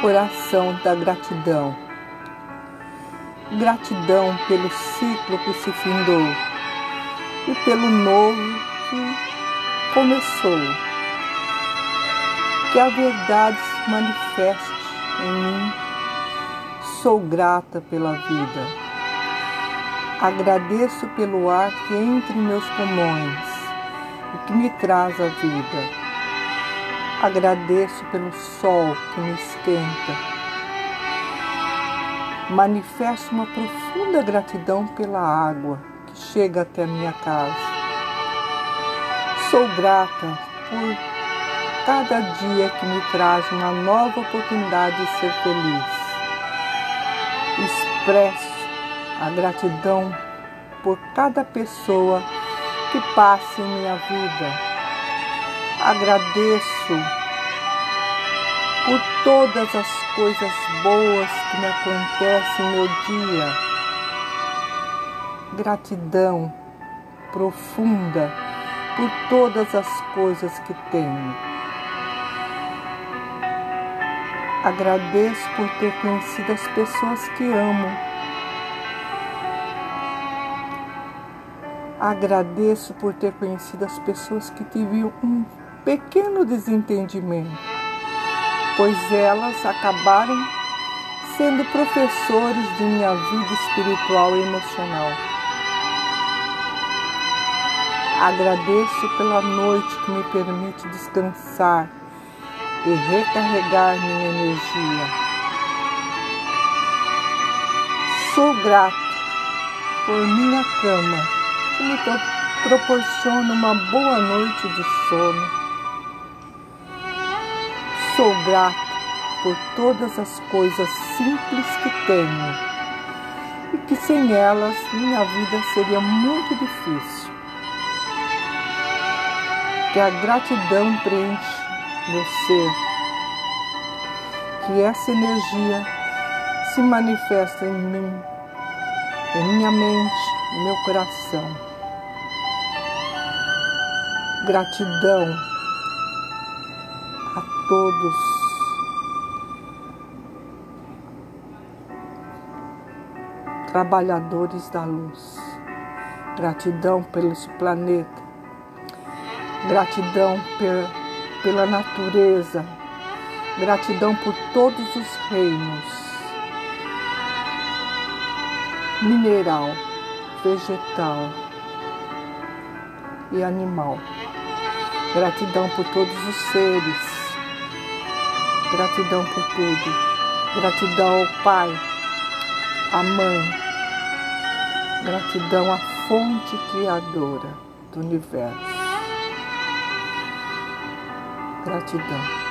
Oração da gratidão. Gratidão pelo ciclo que se findou e pelo novo que começou. Que a verdade se manifeste em mim. Sou grata pela vida. Agradeço pelo ar que entra em meus pulmões e que me traz a vida Agradeço pelo sol que me esquenta. Manifesto uma profunda gratidão pela água que chega até a minha casa. Sou grata por cada dia que me traz uma nova oportunidade de ser feliz. Expresso a gratidão por cada pessoa que passa em minha vida agradeço por todas as coisas boas que me acontecem no meu dia. Gratidão profunda por todas as coisas que tenho. Agradeço por ter conhecido as pessoas que amo. Agradeço por ter conhecido as pessoas que tive um pequeno desentendimento, pois elas acabaram sendo professores de minha vida espiritual e emocional. Agradeço pela noite que me permite descansar e recarregar minha energia. Sou grato por minha cama que me proporciona uma boa noite de sono Sou grato por todas as coisas simples que tenho e que sem elas minha vida seria muito difícil. Que a gratidão preenche meu ser, que essa energia se manifesta em mim, em minha mente, em meu coração. Gratidão todos. Trabalhadores da luz, gratidão pelo planeta, gratidão pela natureza, gratidão por todos os reinos, mineral, vegetal e animal. Gratidão por todos os seres Gratidão por tudo. Gratidão ao Pai, à Mãe. Gratidão à fonte criadora do universo. Gratidão.